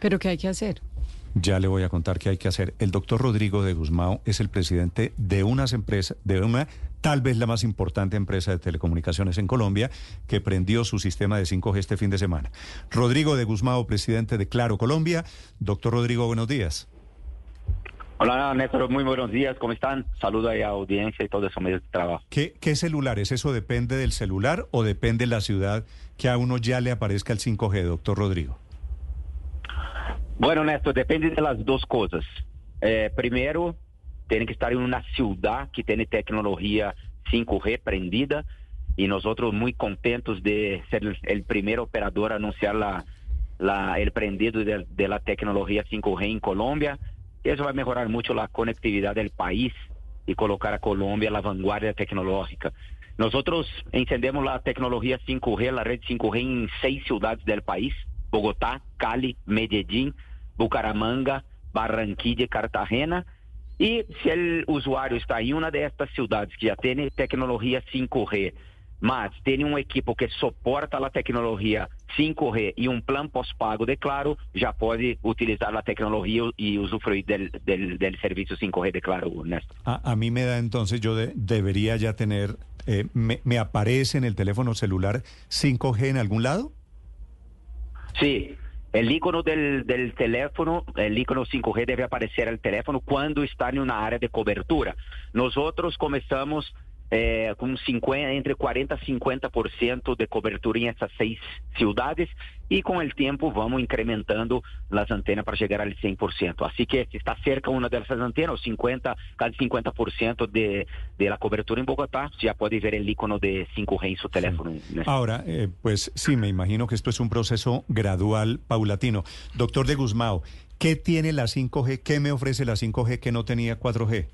¿Pero qué hay que hacer? Ya le voy a contar qué hay que hacer. El doctor Rodrigo de Guzmán es el presidente de unas empresas, de una tal vez la más importante empresa de telecomunicaciones en Colombia, que prendió su sistema de 5G este fin de semana. Rodrigo de Guzmán, presidente de Claro Colombia. Doctor Rodrigo, buenos días. Hola Néstor, muy buenos días, ¿cómo están? Saludo a la audiencia y todo eso medio de trabajo. ¿Qué, ¿Qué celulares? ¿Eso depende del celular o depende de la ciudad que a uno ya le aparezca el 5G, doctor Rodrigo? Bueno, Néstor, depende de las dos cosas. Eh, primero, tiene que estar en una ciudad que tiene tecnología 5G prendida y nosotros muy contentos de ser el, primer operador a anunciar la, la, el prendido de, de, la tecnología 5G en Colombia. Eso va a mejorar mucho la conectividad del país y colocar a Colombia a la vanguardia tecnológica. Nosotros encendemos la tecnología 5G, la red 5G en seis ciudades del país, Bogotá, Cali, Medellín, Bucaramanga, Barranquilla y Cartagena. Y si el usuario está en una de estas ciudades que ya tiene tecnología 5G, más tiene un equipo que soporta la tecnología 5G y un plan pós-pago de Claro, ya puede utilizar la tecnología y usufruir del, del, servicio 5G de Claro, Néstor. A, mí me da entonces, yo debería ya tener, eh, me, ¿me aparece en el teléfono celular 5G en algún lado? Sí, el icono del, del, teléfono, el icono 5G debe aparecer el teléfono cuando está en una área de cobertura. Nosotros comenzamos eh, con 50, entre 40 y 50% de cobertura en estas seis ciudades y con el tiempo vamos incrementando las antenas para llegar al 100%. Así que si está cerca una de esas antenas, 50, casi 50% de, de la cobertura en Bogotá, ya puede ver el icono de 5G en su teléfono. Ahora, eh, pues sí, me imagino que esto es un proceso gradual, paulatino. Doctor de Guzmao, ¿qué tiene la 5G? ¿Qué me ofrece la 5G que no tenía 4G?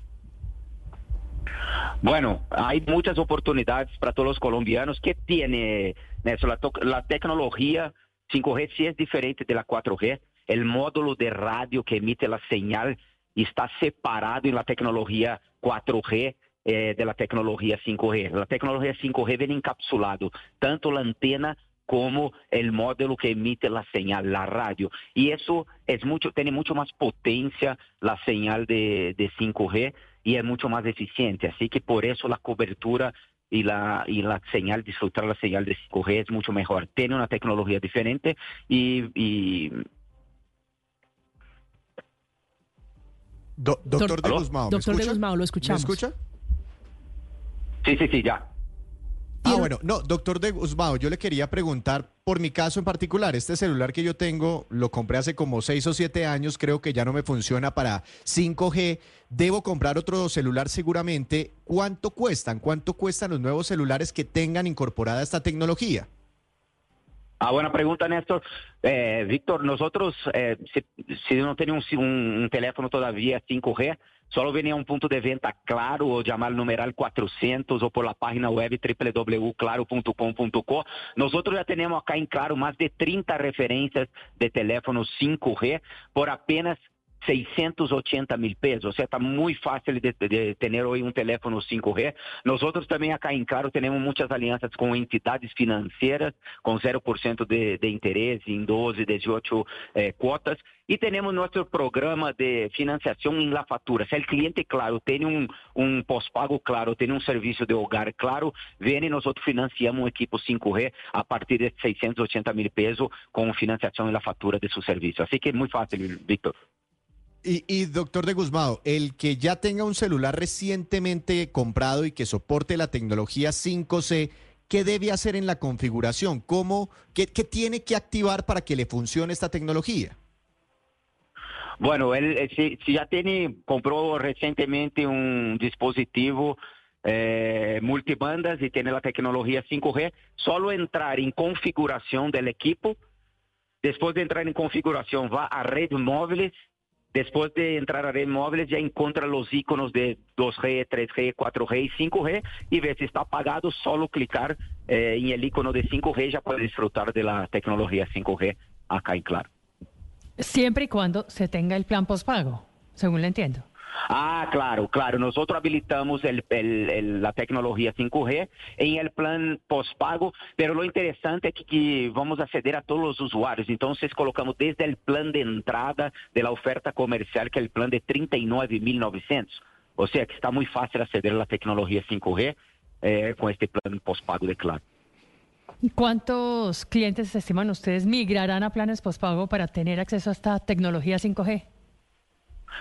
Bueno, hay muchas oportunidades para todos los colombianos. ¿Qué tiene eso? La, tecnología 5G sí es diferente de la 4G. El módulo de radio que emite la señal está separado en la tecnología 4G eh, de la tecnología 5G. La tecnología 5G viene encapsulado tanto la antena como el módulo que emite la señal, la radio. Y eso es mucho, tiene mucho más potencia la señal de, de 5G y es mucho más eficiente. Así que por eso la cobertura y la, y la señal, disfrutar la señal de 5G es mucho mejor. Tiene una tecnología diferente y... doctor de Guzmán, Doctor de Guzmán, lo escuchamos. ¿Me escucha? Sí, sí, sí, ya. Ah, bueno, no, doctor de Guzmán, yo le quería preguntar por mi caso en particular. Este celular que yo tengo lo compré hace como seis o siete años, creo que ya no me funciona para 5G. Debo comprar otro celular seguramente. ¿Cuánto cuestan? ¿Cuánto cuestan los nuevos celulares que tengan incorporada esta tecnología? Ah, buena pregunta, Néstor. Eh, Víctor, nosotros, eh, si, no tenemos un, un teléfono todavía 5G, Solo venía un punto de venta claro o llamar al numeral 400 o por la página web www.claro.com.co. Nosotros ya tenemos acá en Claro más de 30 referencias de teléfonos 5G por apenas 680 mil pesos, o está muy fácil de, tener hoy un teléfono 5G. Nosotros también acá en Claro tenemos muchas alianzas con entidades financieras con 0% de, de, interés en 12, 18 eh, cuotas y tenemos nuestro programa de financiación en la factura. Si el cliente, claro, tiene un, un postpago claro, tiene un servicio de hogar claro, viene y nosotros financiamos un equipo 5G a partir de 680 mil pesos con financiación en la factura de su servicio. Así que es muy fácil, Víctor. Y, doctor de Guzmán, el que ya tenga un celular recientemente comprado y que soporte la tecnología 5C, ¿qué debe hacer en la configuración? ¿Cómo, qué, tiene que activar para que le funcione esta tecnología? Bueno, él, eh, si, ya tiene, compró recientemente un dispositivo eh, multibandas y tiene la tecnología 5G, solo entrar en configuración del equipo. Después de entrar en configuración, va a red móviles Después de entrar a red móviles ya encuentra los iconos de 2G, 3G, 4G y 5G y ve si está apagado, solo clicar eh, en el icono de 5G ya puede disfrutar de la tecnología 5G acá en Claro. Siempre y cuando se tenga el plan postpago, según le entiendo. Ah, claro, claro. Nosotros habilitamos la tecnología 5G en el plan pós-pago, pero lo interesante es que, vamos acceder a todos los usuarios. Entonces, colocamos desde el plan de entrada de la oferta comercial, que es el plan de 39.900. O sea, que está muy fácil acceder a la tecnología 5G eh, con este plan pós-pago de Claro. ¿Cuántos clientes estiman ustedes migrarán a planes postpago para tener acceso a esta tecnología 5G?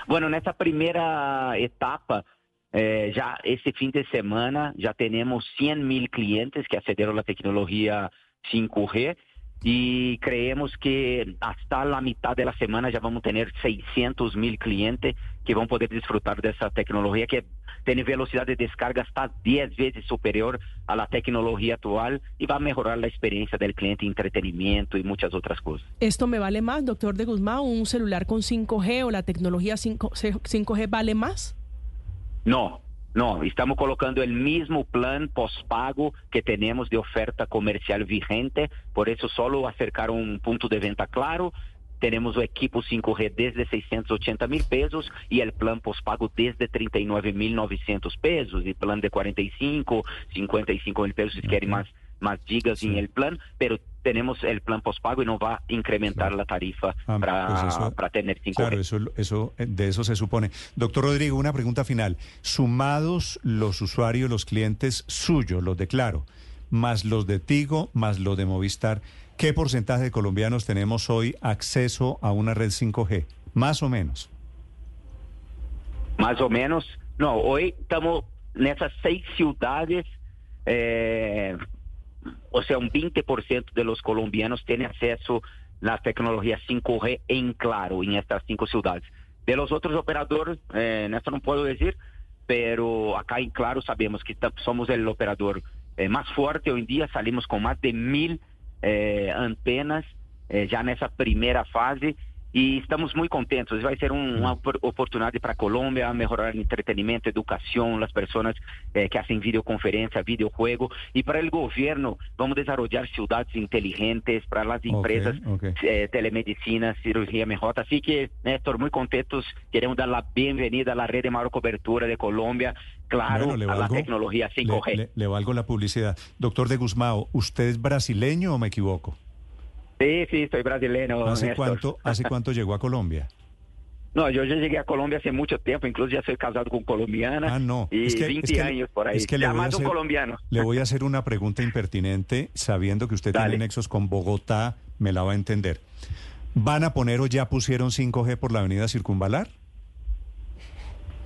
Bueno, nessa primeira etapa, eh, já esse fim de semana, já temos 100 mil clientes que acederam à tecnologia 5G e creemos que hasta a mitad da semana já vamos ter 600 mil clientes que vão poder desfrutar dessa tecnologia que tem velocidade de descarga hasta 10 vezes superior à tecnologia atual e vai melhorar a experiência do cliente, entretenimento e muitas outras coisas. ¿Esto me vale más, doctor de Guzmán? ¿Un celular con 5G o la tecnología 5, 5G vale más? No, no, estamos colocando el mismo plan pós-pago que tenemos de oferta comercial vigente, por eso solo acercar un punto de venta claro. Tenemos o equipo 5G desde 680 mil pesos y el plan pós-pago desde 39 mil 900 pesos y plan de 45, 55 mil pesos si quieren más, más gigas sí. en el plan, pero tenemos el plan postpago y no va a incrementar claro. la tarifa ah, para, pues para, tener 5G. Claro, eso, eso, de eso se supone. Doctor Rodrigo, una pregunta final. Sumados los usuarios, los clientes suyos, los de Claro, más los de Tigo, más los de Movistar, ¿qué porcentaje de colombianos tenemos hoy acceso a una red 5G? Más o menos. Más o menos. No, hoy estamos en esas seis ciudades. Eh, o sea, un 20% de los colombianos tienen acceso a la tecnología 5G en Claro, en estas cinco ciudades. De los otros operadores, eh, esto no puedo decir, pero acá en Claro sabemos que somos el operador eh, más fuerte hoy en día, salimos con más de mil eh, antenas ya en esa primera fase y estamos muy contentos. Va a ser un, una oportunidad para Colombia mejorar el entretenimiento, educación, las personas eh, que hacen videoconferencia, videojuego. Y para el gobierno vamos a desarrollar ciudades inteligentes para las empresas, okay, okay. Eh, telemedicina, cirugía mejor. Así que, Néstor, muy contentos. Queremos dar la bienvenida a la red de mayor cobertura de Colombia. Claro, bueno, a la tecnología 5G. Le, le, le valgo la publicidad. Doctor de Guzmao, ¿usted es brasileño o me equivoco? Sí, sí, soy brasileño. ¿Hace Néstor. cuánto, ¿Hace cuánto llegó a Colombia? No, yo ya llegué a Colombia hace mucho tiempo, incluso ya soy casado con colombiana. Ah, no. Y es que, 20 es que, años por ahí. Es que le voy, a hacer, colombiano. le voy a hacer una pregunta impertinente, sabiendo que usted Dale. tiene nexos con Bogotá, me la va a entender. ¿Van a poner o ya pusieron 5G por la avenida Circunvalar?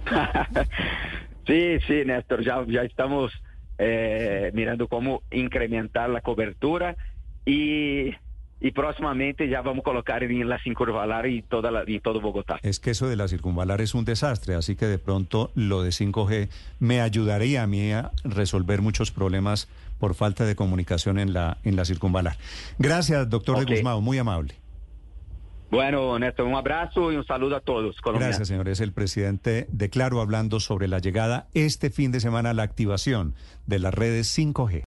sí, sí, Néstor, ya, ya estamos eh, mirando cómo incrementar la cobertura y y próximamente ya vamos a colocar en la circunvalar y toda la, y todo Bogotá. Es que eso de la circunvalar es un desastre, así que de pronto lo de 5G me ayudaría a mí a resolver muchos problemas por falta de comunicación en la en la circunvalar. Gracias, doctor Ok. de Guzmán, muy amable. Bueno, Néstor, un abrazo y un saludo a todos. colombianos. Gracias, señor. Es el presidente de Claro hablando sobre la llegada este fin de semana a la activación de las redes 5G.